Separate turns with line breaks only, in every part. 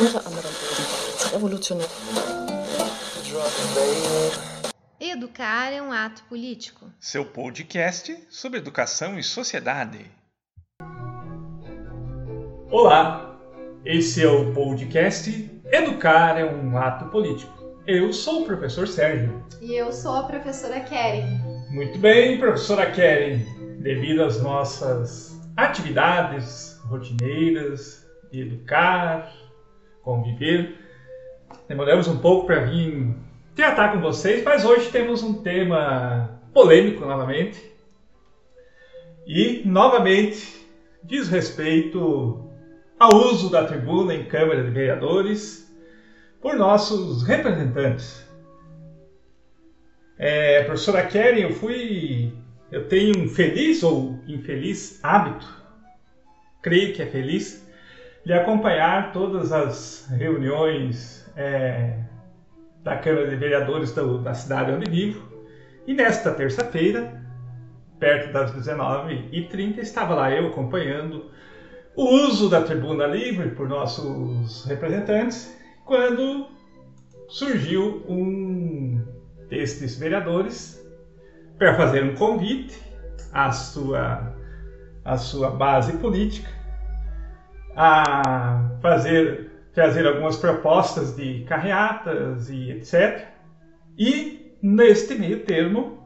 unter anderem ebenfalls revolutionär.
Educar é um ato político.
Seu podcast sobre educação e sociedade.
Olá, esse é o podcast Educar é um ato político. Eu sou o professor Sérgio.
E eu sou a professora Keren.
Muito bem, professora Keren. Devido às nossas atividades rotineiras de educar, conviver, demoramos um pouco para vir tratar com vocês, mas hoje temos um tema polêmico novamente. E, novamente, diz respeito ao uso da tribuna em Câmara de Vereadores por nossos representantes. É, professora Keren, eu fui. Eu tenho um feliz ou infeliz hábito, creio que é feliz, de acompanhar todas as reuniões é, da Câmara de Vereadores do, da cidade onde vivo. E nesta terça-feira, perto das 19h30, estava lá eu acompanhando o uso da tribuna livre por nossos representantes, quando surgiu um destes vereadores para fazer um convite à sua, à sua base política, a fazer trazer algumas propostas de carreatas e etc. E neste meio termo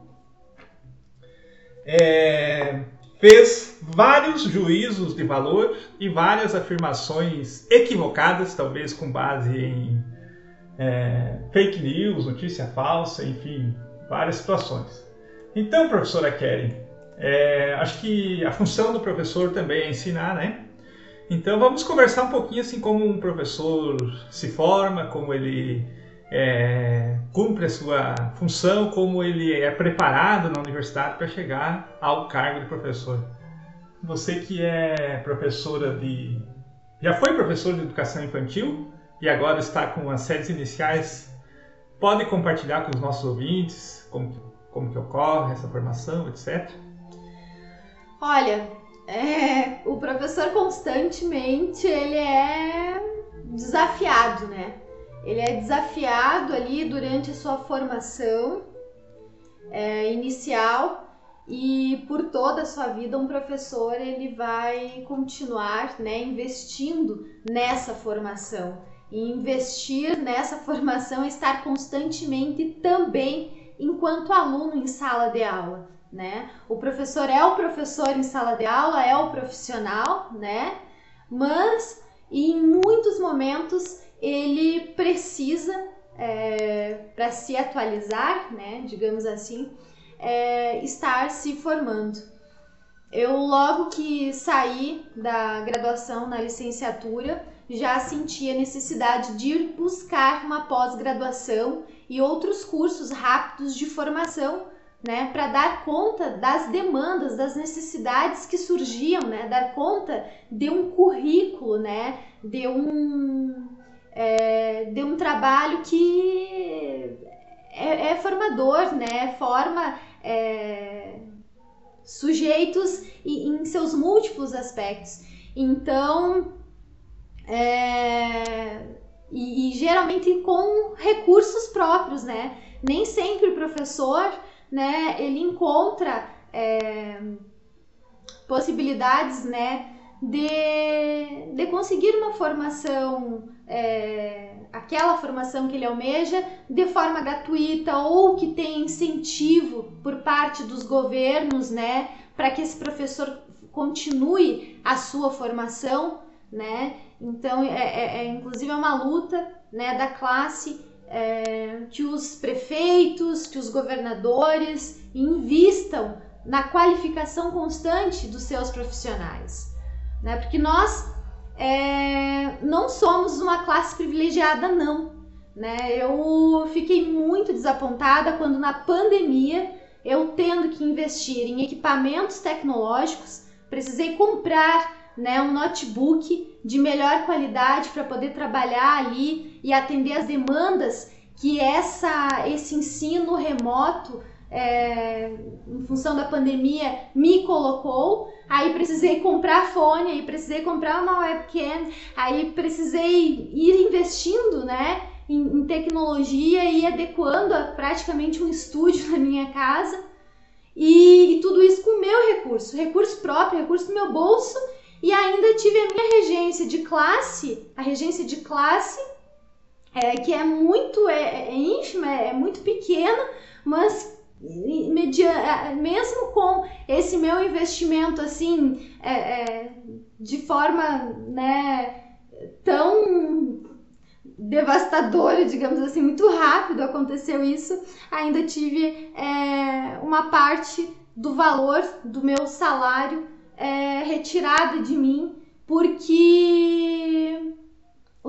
é, fez vários juízos de valor e várias afirmações equivocadas, talvez com base em é, fake news, notícia falsa, enfim, várias situações. Então, professora Keren, é, acho que a função do professor também é ensinar, né? Então vamos conversar um pouquinho assim como um professor se forma, como ele é, cumpre a sua função, como ele é preparado na universidade para chegar ao cargo de professor. Você que é professora de. já foi professor de educação infantil e agora está com as séries iniciais, pode compartilhar com os nossos ouvintes como, como que ocorre essa formação, etc.
Olha, é, o professor constantemente ele é desafiado, né? Ele é desafiado ali durante a sua formação é, inicial e por toda a sua vida um professor ele vai continuar, né, investindo nessa formação e investir nessa formação estar constantemente também enquanto aluno em sala de aula né? O professor é o professor em sala de aula, é o profissional, né? Mas em muitos momentos ele precisa, é, para se atualizar, né? Digamos assim, é, estar se formando. Eu logo que saí da graduação na licenciatura já senti a necessidade de ir buscar uma pós-graduação e outros cursos rápidos de formação né, para dar conta das demandas, das necessidades que surgiam, né, dar conta de um currículo, né, de um, é, de um trabalho que é, é formador, né, forma é, sujeitos em seus múltiplos aspectos. Então, é, e, e geralmente com recursos próprios, né? Nem sempre o professor né, ele encontra é, possibilidades, né, de, de conseguir uma formação, é, aquela formação que ele almeja, de forma gratuita ou que tem incentivo por parte dos governos, né, para que esse professor continue a sua formação, né? Então, é, é, é inclusive é uma luta, né, da classe é, que os prefeitos, que os governadores invistam na qualificação constante dos seus profissionais, né? Porque nós é, não somos uma classe privilegiada, não. Né? Eu fiquei muito desapontada quando na pandemia eu tendo que investir em equipamentos tecnológicos, precisei comprar né, um notebook de melhor qualidade para poder trabalhar ali e atender as demandas que essa, esse ensino remoto, é, em função da pandemia, me colocou, aí precisei comprar fone, aí precisei comprar uma webcam, aí precisei ir investindo, né, em, em tecnologia e adequando a praticamente um estúdio na minha casa. E, e, tudo isso com meu recurso, recurso próprio, recurso do meu bolso, e ainda tive a minha regência de classe, a regência de classe, é, que é muito é, é ínfima, é, é muito pequena, mas é, mesmo com esse meu investimento assim é, é, de forma né, tão devastadora, digamos assim, muito rápido aconteceu isso, ainda tive é, uma parte do valor do meu salário é, retirada de mim porque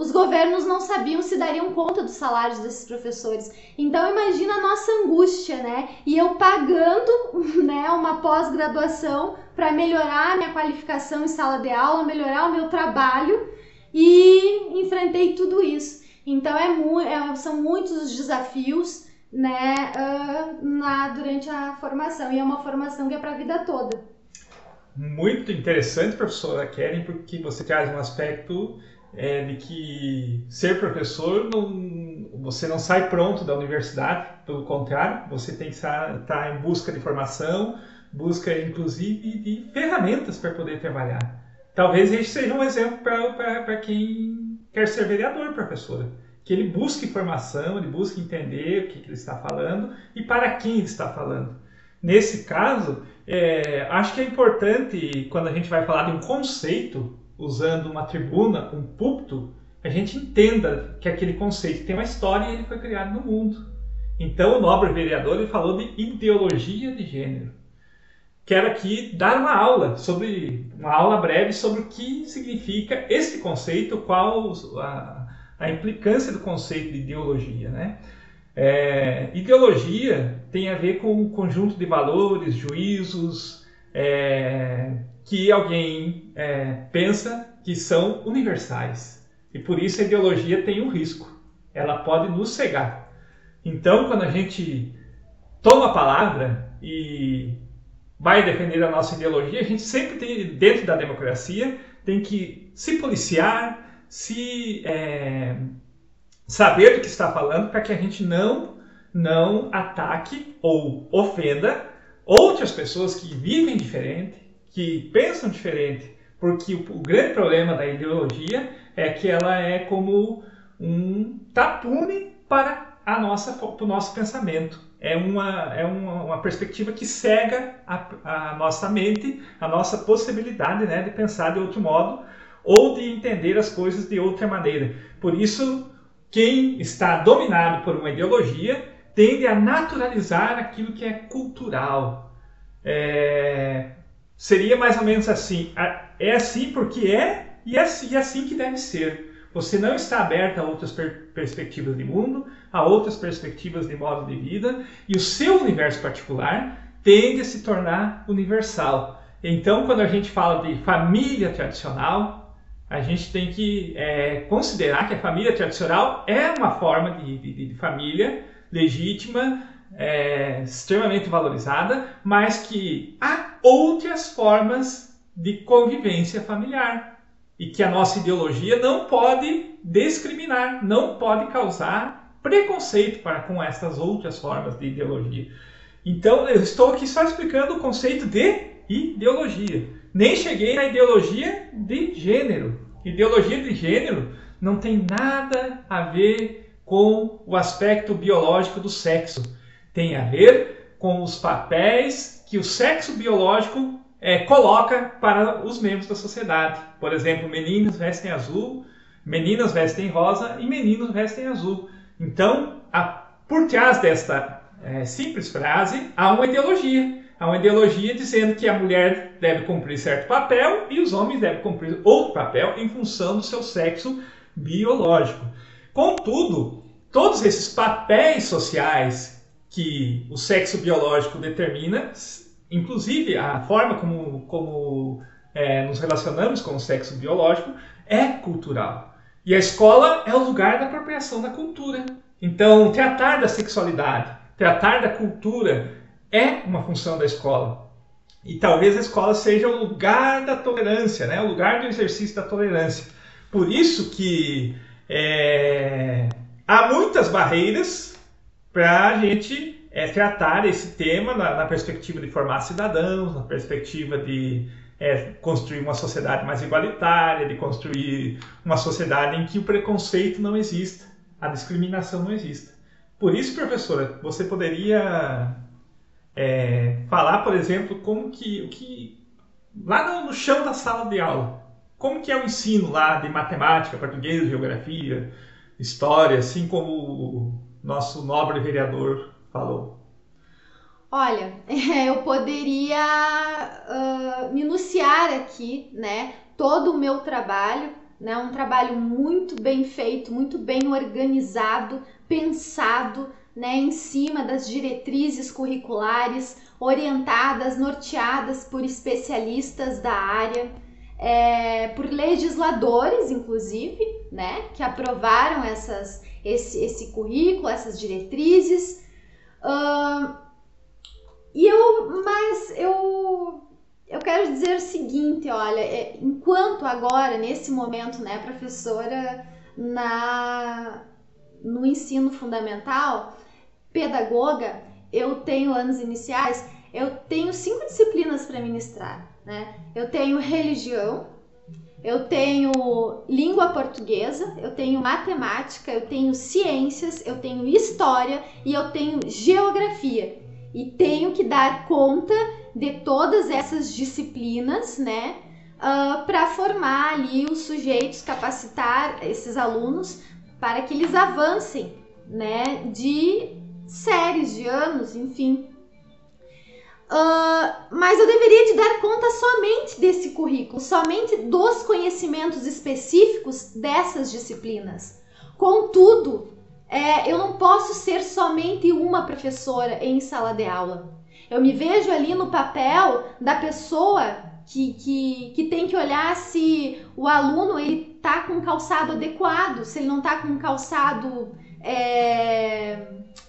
os governos não sabiam se dariam conta dos salários desses professores. Então imagina a nossa angústia, né? E eu pagando, né, uma pós-graduação para melhorar a minha qualificação em sala de aula, melhorar o meu trabalho e enfrentei tudo isso. Então é, mu é são muitos os desafios, né, uh, na, durante a formação e é uma formação que é para a vida toda.
Muito interessante, professora Keren, porque você traz um aspecto é, de que ser professor não, você não sai pronto da universidade, pelo contrário, você tem que estar, estar em busca de formação, busca inclusive de ferramentas para poder trabalhar. Talvez este seja um exemplo para quem quer ser vereador, professora. Que ele busque informação, ele busque entender o que, que ele está falando e para quem ele está falando. Nesse caso, é, acho que é importante, quando a gente vai falar de um conceito, usando uma tribuna, um púlpito, a gente entenda que aquele conceito tem uma história e ele foi criado no mundo. Então, o nobre vereador ele falou de ideologia de gênero. Quero aqui dar uma aula sobre uma aula breve sobre o que significa esse conceito, qual a, a implicância do conceito de ideologia, né? É, ideologia tem a ver com um conjunto de valores, juízos, é, que alguém é, pensa que são universais. E por isso a ideologia tem um risco. Ela pode nos cegar. Então, quando a gente toma a palavra e vai defender a nossa ideologia, a gente sempre tem, dentro da democracia, tem que se policiar, se é, saber do que está falando, para que a gente não, não ataque ou ofenda outras pessoas que vivem diferente, que pensam diferente, porque o, o grande problema da ideologia é que ela é como um tapume para a nossa, para o nosso pensamento. É uma, é uma, uma perspectiva que cega a, a, nossa mente, a nossa possibilidade né, de pensar de outro modo ou de entender as coisas de outra maneira. Por isso, quem está dominado por uma ideologia tende a naturalizar aquilo que é cultural. É, seria mais ou menos assim: é assim porque é e é assim, assim que deve ser. Você não está aberto a outras per perspectivas de mundo, a outras perspectivas de modo de vida, e o seu universo particular tende a se tornar universal. Então, quando a gente fala de família tradicional, a gente tem que é, considerar que a família tradicional é uma forma de, de, de família legítima, é, extremamente valorizada, mas que há outras formas de convivência familiar e que a nossa ideologia não pode discriminar, não pode causar preconceito para com essas outras formas de ideologia. Então, eu estou aqui só explicando o conceito de ideologia. Nem cheguei na ideologia de gênero. Ideologia de gênero não tem nada a ver com o aspecto biológico do sexo tem a ver com os papéis que o sexo biológico é, coloca para os membros da sociedade. Por exemplo, meninos vestem azul, meninas vestem rosa e meninos vestem azul. Então, a, por trás desta é, simples frase, há uma ideologia. Há uma ideologia dizendo que a mulher deve cumprir certo papel e os homens devem cumprir outro papel em função do seu sexo biológico. Contudo, todos esses papéis sociais que o sexo biológico determina, inclusive a forma como, como é, nos relacionamos com o sexo biológico é cultural. E a escola é o lugar da apropriação da cultura. Então, tratar da sexualidade, tratar da cultura é uma função da escola. E talvez a escola seja o lugar da tolerância, né? o lugar do exercício da tolerância. Por isso que é, há muitas barreiras para a gente é, tratar esse tema na, na, perspectiva de formar cidadãos, na perspectiva de é, construir uma sociedade mais igualitária, de construir uma sociedade em que o preconceito não exista, a discriminação não exista. Por isso, professora, você poderia é, falar, por exemplo, como que, que lá no chão da sala de aula, como que é o ensino lá de matemática, português, geografia, história, assim como o nosso nobre vereador falou?
Olha, eu poderia uh, minuciar aqui, né, todo o meu trabalho, né, um trabalho muito bem feito, muito bem organizado, pensado, né, em cima das diretrizes curriculares, orientadas, norteadas por especialistas da área, é, por legisladores, inclusive, né, que aprovaram essas, esse, esse currículo, essas diretrizes. Uh, e eu, mas eu, eu quero dizer o seguinte, olha, é, enquanto agora, nesse momento, né, professora na, no ensino fundamental, pedagoga, eu tenho anos iniciais, eu tenho cinco disciplinas para ministrar, né? Eu tenho religião, eu tenho língua portuguesa, eu tenho matemática, eu tenho ciências, eu tenho história e eu tenho geografia. E tenho que dar conta de todas essas disciplinas, né? Uh, ah, para formar ali os sujeitos, capacitar esses alunos para que eles avancem, né? De séries, de anos, enfim. Uh, mas eu deveria de dar conta somente desse currículo, somente dos conhecimentos específicos dessas disciplinas. Contudo, é, eu não posso ser somente uma professora em sala de aula. Eu me vejo ali no papel da pessoa que, que, que tem que olhar se o aluno ele tá com um calçado adequado, se ele não tá com um calçado é,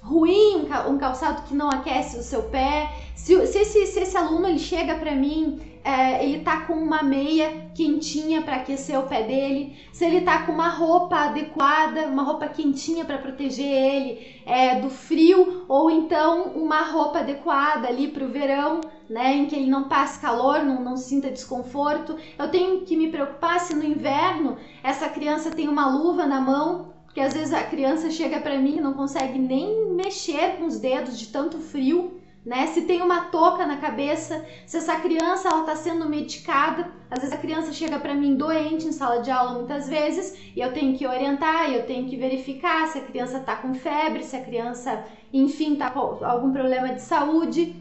ruim, um calçado que não aquece o seu pé. Se, se, esse, se esse aluno ele chega para mim, é, ele tá com uma meia quentinha para aquecer o pé dele, se ele tá com uma roupa adequada, uma roupa quentinha para proteger ele é, do frio, ou então uma roupa adequada ali para o verão, né, em que ele não passe calor, não, não sinta desconforto. Eu tenho que me preocupar se no inverno essa criança tem uma luva na mão porque às vezes a criança chega para mim e não consegue nem mexer com os dedos de tanto frio, né? Se tem uma touca na cabeça, se essa criança ela está sendo medicada, às vezes a criança chega para mim doente em sala de aula muitas vezes e eu tenho que orientar, eu tenho que verificar se a criança está com febre, se a criança, enfim, está com algum problema de saúde.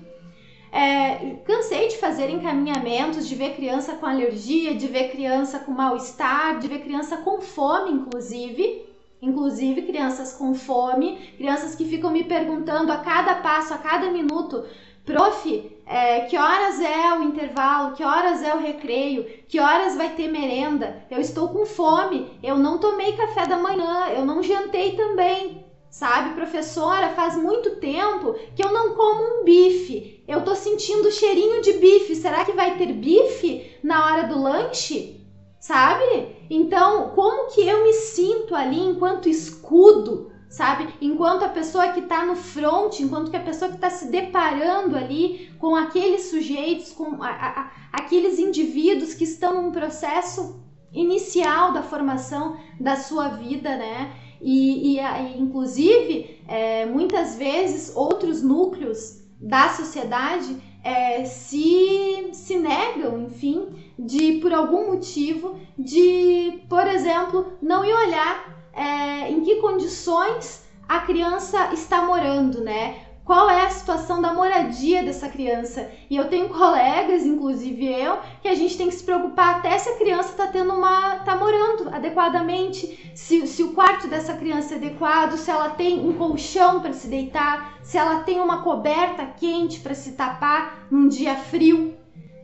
É, cansei de fazer encaminhamentos, de ver criança com alergia, de ver criança com mal-estar, de ver criança com fome, inclusive inclusive crianças com fome, crianças que ficam me perguntando a cada passo, a cada minuto, prof, é, que horas é o intervalo, que horas é o recreio, que horas vai ter merenda, eu estou com fome, eu não tomei café da manhã, eu não jantei também. Sabe, professora, faz muito tempo que eu não como um bife. Eu tô sentindo cheirinho de bife. Será que vai ter bife na hora do lanche? Sabe? Então, como que eu me sinto ali enquanto escudo, sabe? Enquanto a pessoa que está no front, enquanto que a pessoa que está se deparando ali com aqueles sujeitos, com a, a, aqueles indivíduos que estão num processo inicial da formação da sua vida, né? E, e inclusive, é, muitas vezes, outros núcleos da sociedade é, se, se negam, enfim, de por algum motivo, de, por exemplo, não ir olhar é, em que condições a criança está morando, né? Qual é a situação da moradia dessa criança. E eu tenho colegas, inclusive eu, que a gente tem que se preocupar até se a criança está tendo uma. tá morando adequadamente, se, se o quarto dessa criança é adequado, se ela tem um colchão para se deitar, se ela tem uma coberta quente para se tapar num dia frio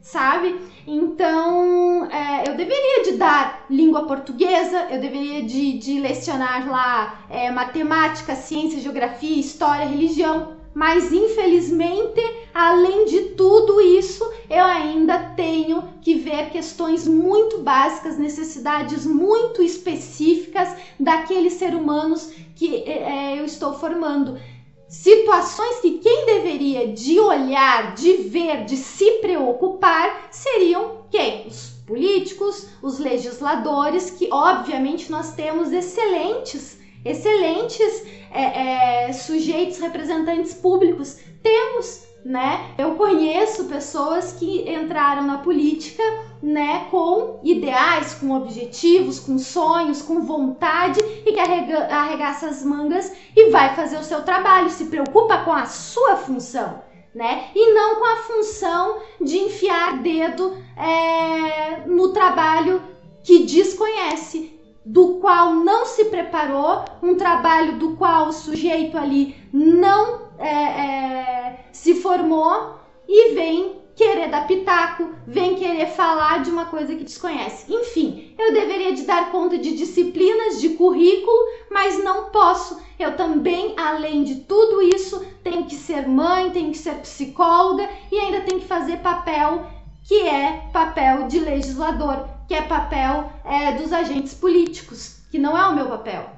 sabe? Então, é, eu deveria de dar língua portuguesa, eu deveria de, de lecionar lá é, matemática, ciência, geografia, história, religião, Mas infelizmente, além de tudo isso, eu ainda tenho que ver questões muito básicas, necessidades muito específicas daqueles seres humanos que é, eu estou formando. Situações que quem deveria de olhar, de ver, de se preocupar seriam quem? Os políticos, os legisladores, que obviamente nós temos excelentes, excelentes é, é, sujeitos, representantes públicos. Temos, né? Eu conheço pessoas que entraram na política, né, com ideais, com objetivos, com sonhos, com vontade e que arrega, arregaça as mangas e vai fazer o seu trabalho, se preocupa com a sua função. Né? E não com a função de enfiar dedo é, no trabalho que desconhece, do qual não se preparou, um trabalho do qual o sujeito ali não é, é, se formou e vem querer dar pitaco, vem querer falar de uma coisa que desconhece. Enfim, eu deveria de dar conta de disciplinas, de currículo, mas não posso. Eu também, além de tudo isso, tenho que ser mãe, tenho que ser psicóloga e ainda tenho que fazer papel que é papel de legislador, que é papel é, dos agentes políticos, que não é o meu papel.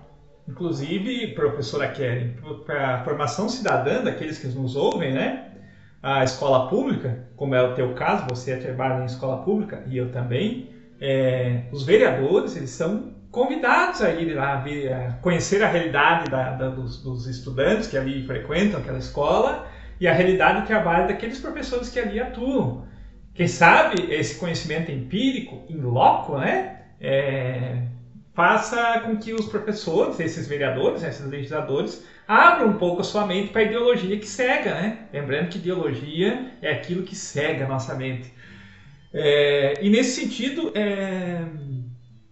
Inclusive, professora Kelly, para a formação cidadã daqueles que nos ouvem, né? A escola pública, como é o teu caso, você trabalha em escola pública e eu também, é, os vereadores, eles são convidados a ir lá ver, a conhecer a realidade da, da, dos, dos estudantes que ali frequentam aquela escola e a realidade do trabalho daqueles professores que ali atuam quem sabe esse conhecimento empírico, em loco, né, é, faça com que os professores, esses vereadores, esses legisladores, abram um pouco a sua mente para a ideologia que cega, né? Lembrando que ideologia é aquilo que cega a nossa mente. É, e nesse sentido, é,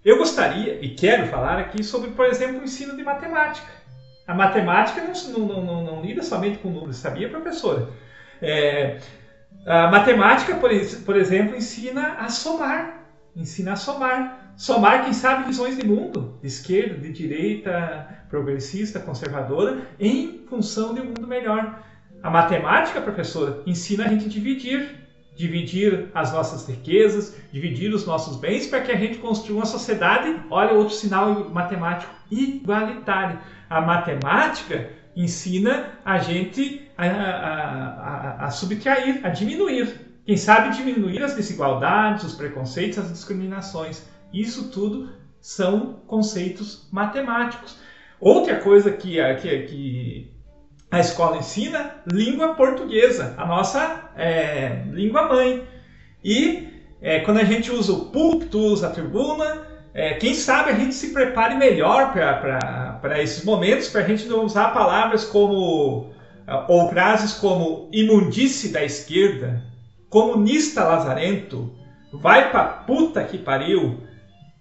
eu gostaria e quero falar aqui sobre, por exemplo, o ensino de matemática. A matemática não, não, não, não lida somente com números, sabia, professora? É, a matemática, por, por exemplo, ensina a somar. Ensina a somar. Somar, quem sabe, visões de mundo, de esquerda, de direita, progressista, conservadora, em função de um mundo melhor. A matemática, professora, ensina a gente a dividir. Dividir as nossas riquezas, dividir os nossos bens, para que a gente construa uma sociedade, olha outro sinal matemático, igualitário. A matemática ensina a gente a, a, a, a subtrair, a diminuir. Quem sabe diminuir as desigualdades, os preconceitos, as discriminações. Isso tudo são conceitos matemáticos. Outra coisa que, que, que a escola ensina, língua portuguesa, a nossa é, língua mãe. E é, quando a gente usa o púlpito, usa a tribuna, é, quem sabe a gente se prepare melhor para esses momentos, para a gente não usar palavras como, ou frases como imundice da esquerda, comunista lazarento, vai pra puta que pariu,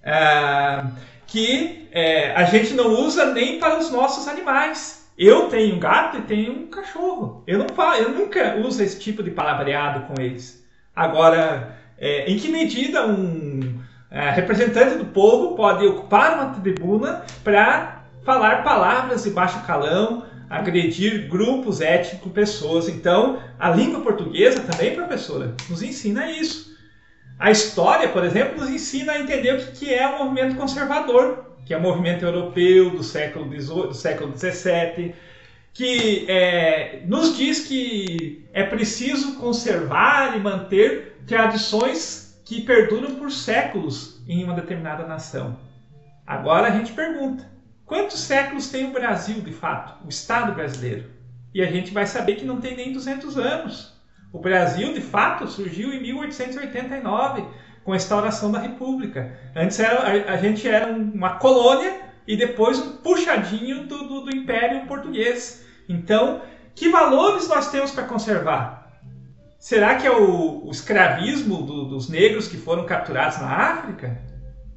é, que é, a gente não usa nem para os nossos animais. Eu tenho um gato e tenho um cachorro. Eu não falo, eu nunca uso esse tipo de palavreado com eles. Agora, é, em que medida um é, representante do povo pode ocupar uma tribuna para falar palavras de baixo calão, agredir grupos étnicos, pessoas. Então, a língua portuguesa também, professora, nos ensina isso. A história, por exemplo, nos ensina a entender o que é o movimento conservador, que é o movimento europeu do século do século XVII, que é, nos diz que é preciso conservar e manter tradições que perduram por séculos em uma determinada nação. Agora a gente pergunta: quantos séculos tem o Brasil de fato, o Estado brasileiro? E a gente vai saber que não tem nem 200 anos. O Brasil, de fato, surgiu em 1889, com a instauração da República. Antes era, a, gente era uma colônia e depois um puxadinho do, do, do Império Português. Então, que valores nós temos para conservar? Será que é o, o escravismo do, dos negros que foram capturados na África?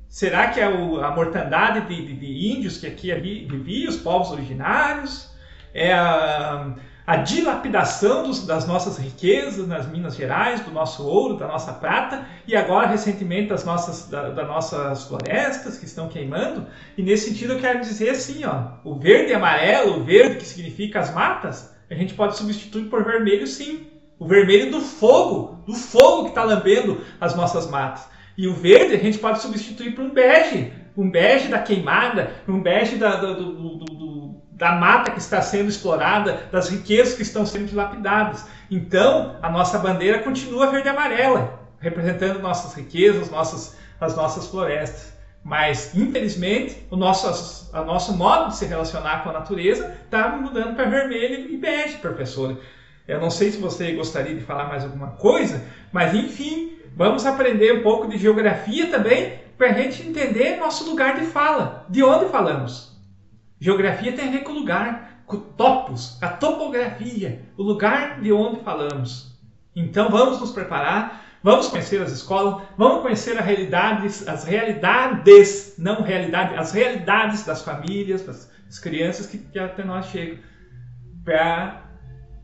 Será que é o, a mortandade de, de, de, índios que aqui viviam, os povos originários? É a, a dilapidação dos, das nossas riquezas nas Minas Gerais, do nosso ouro, da nossa prata, e agora recentemente das nossas, da, das nossas florestas que estão queimando? E nesse sentido eu quero dizer assim, ó, o verde e amarelo, o verde que significa as matas, a gente pode substituir por vermelho sim. O vermelho do fogo, do fogo que está lambendo as nossas matas. E o verde a gente pode substituir por um bege, um bege da queimada, um bege da, do, do, do, da mata que está sendo explorada, das riquezas que estão sendo dilapidadas. Então, a nossa bandeira continua verde e amarela, representando nossas riquezas, nossas, as nossas florestas. Mas, infelizmente, o nosso, a nosso modo de se relacionar com a natureza está mudando para vermelho e bege, professora. Eu não sei se você gostaria de falar mais alguma coisa, mas enfim, vamos aprender um pouco de geografia também para a gente entender nosso lugar de fala, de onde falamos. Geografia tem a ver com lugar, com topos, a topografia, o lugar de onde falamos. Então vamos nos preparar Vamos conhecer as escolas, vamos conhecer a realidade, as realidades, não realidade, as realidades das famílias, das, das crianças que, que até nós chegam. Para,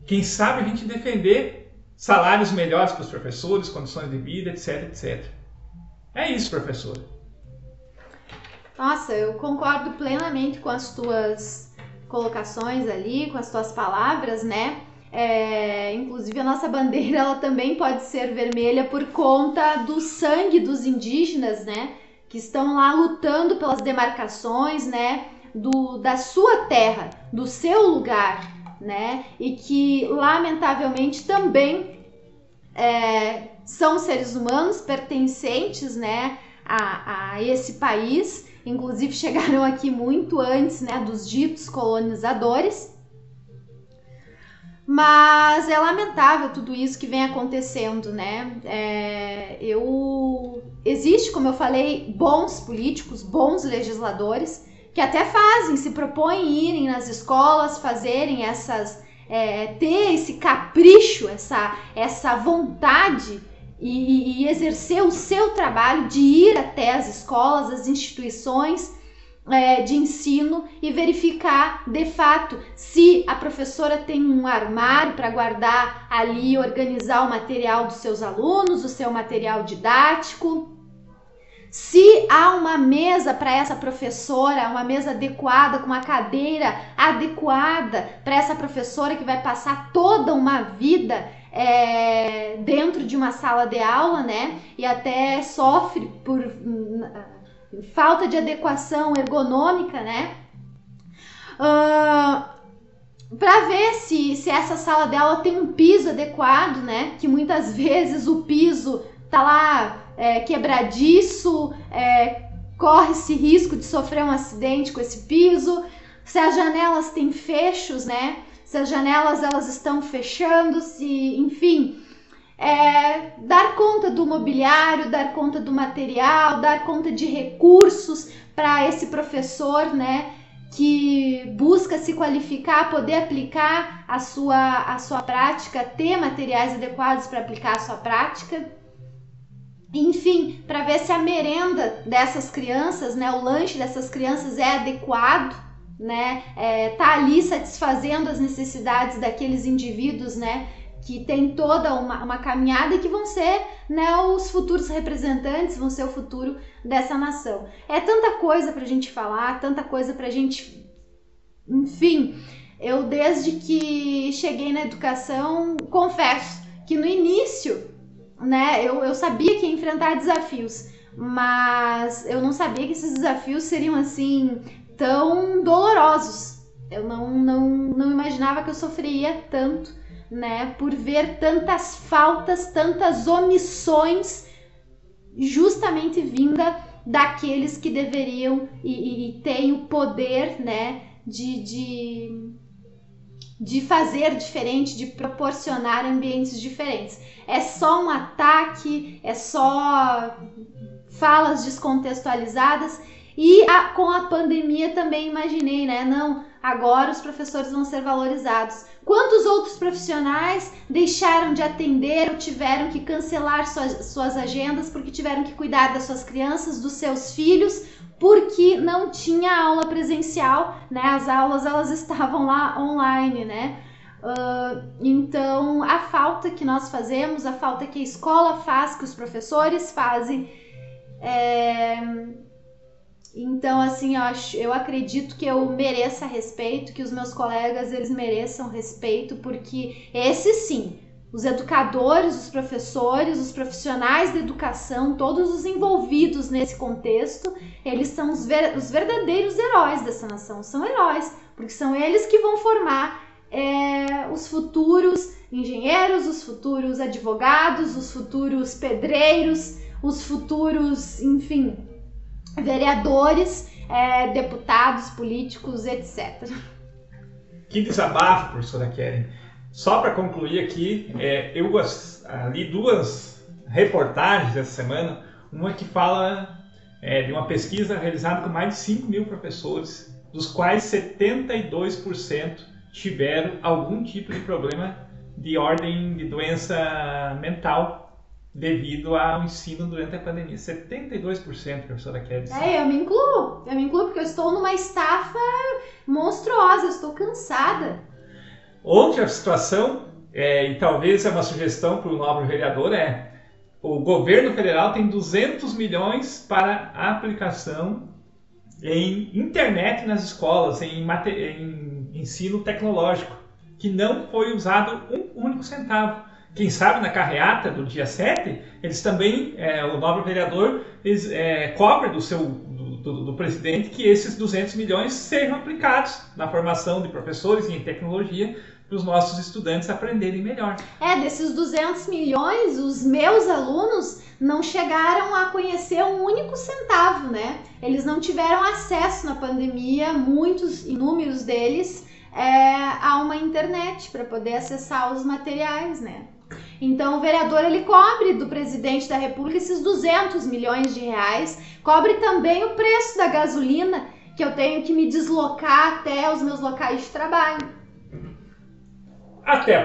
quem sabe, a gente defender salários melhores para os professores, condições de vida, etc, etc. É isso, professora.
Nossa, eu concordo plenamente com as tuas colocações ali, com as tuas palavras, né? É, inclusive a nossa bandeira ela também pode ser vermelha por conta do sangue dos indígenas, né? Que estão lá lutando pelas demarcações, né? Do, da sua terra, do seu lugar, né? E que lamentavelmente também é, são seres humanos pertencentes, né? A, a esse país, inclusive chegaram aqui muito antes, né? Dos ditos colonizadores. Mas é lamentável tudo isso que vem acontecendo, né? É, eu existe, como eu falei, bons políticos, bons legisladores que até fazem, se propõem irem nas escolas, fazerem essas, é, ter esse capricho, essa, essa vontade e, e exercer o seu trabalho de ir até as escolas, as instituições é, de ensino e verificar de fato se a professora tem um armário para guardar ali, organizar o material dos seus alunos, o seu material didático. Se há uma mesa para essa professora, uma mesa adequada, com uma cadeira adequada para essa professora que vai passar toda uma vida é, dentro de uma sala de aula, né? E até sofre por falta de adequação ergonômica, né? Uh, para ver se, se essa sala dela tem um piso adequado, né? Que muitas vezes o piso tá lá é, quebradiço, é, corre-se risco de sofrer um acidente com esse piso. Se as janelas têm fechos, né? Se as janelas elas estão fechando, se, enfim, é, dar conta do mobiliário, dar conta do material, dar conta de recursos para esse professor, né? Que busca se qualificar, poder aplicar a sua, a sua prática, ter materiais adequados para aplicar a sua prática. Enfim, para ver se a merenda dessas crianças, né, o lanche dessas crianças é adequado, né, é, tá ali satisfazendo as necessidades daqueles indivíduos, né, que tem toda uma, uma caminhada e que vão ser né, os futuros representantes, vão ser o futuro dessa nação. É tanta coisa para a gente falar, tanta coisa para a gente. Enfim, eu desde que cheguei na educação, confesso que no início, né, eu, eu sabia que ia enfrentar desafios, mas eu não sabia que esses desafios seriam assim tão dolorosos. Eu não, não, não imaginava que eu sofreria tanto né, por ver tantas faltas, tantas omissões, justamente vinda daqueles que deveriam e, e, e têm o poder, né, de, de, de fazer diferente, de proporcionar ambientes diferentes. É só um ataque, é só falas descontextualizadas e a, com a pandemia também imaginei, né? Não, agora os professores vão ser valorizados. Quantos outros profissionais deixaram de atender ou tiveram que cancelar suas, suas agendas porque tiveram que cuidar das suas crianças, dos seus filhos, porque não tinha aula presencial, né? As aulas elas estavam lá online, né? Uh, então a falta que nós fazemos, a falta que a escola faz, que os professores fazem, é, Então, assim, eu, acho, eu acredito que eu mereça respeito, que os meus colegas eles mereçam respeito, porque esse sim, os educadores, os professores, os profissionais da educação, todos os envolvidos nesse contexto, eles são os, ver, os verdadeiros heróis dessa nação, são heróis, porque são eles que vão formar é, os futuros engenheiros, os futuros advogados, os futuros pedreiros, os futuros, enfim, vereadores, é, deputados, políticos, etc.
Que desabafo, professora Keren. Só para concluir aqui, é, eu li duas reportagens essa semana. Uma que fala é, de uma pesquisa realizada com mais de 5 mil professores, dos quais 72% tiveram algum tipo de problema de ordem de doença mental devido ao ensino durante a pandemia. 72%, professora Kelly.
É, eu me incluo. Eu me incluo porque eu estou numa estafa monstruosa, eu estou cansada.
Outra situação, é, e talvez é uma sugestão para o nobre vereador, é o governo federal tem 200 milhões para aplicação em internet nas escolas, em, em ensino tecnológico, que não foi usado um único centavo. Quem sabe na carreata do dia 7, eles também, é, o nobre vereador, eles, é, cobra do seu do, do, do, presidente que esses 200 milhões sejam aplicados na formação de professores em tecnologia para os nossos estudantes aprenderem melhor.
É, desses 200 milhões, os meus alunos não chegaram a conhecer um único centavo, né? Eles não tiveram acesso na pandemia, muitos, inúmeros deles, é, a uma internet para poder acessar os materiais, né? Então o vereador ele cobre do presidente da República esses 200 milhões de reais, cobre também o preço da gasolina que eu tenho que me deslocar até os meus locais de trabalho.
Até a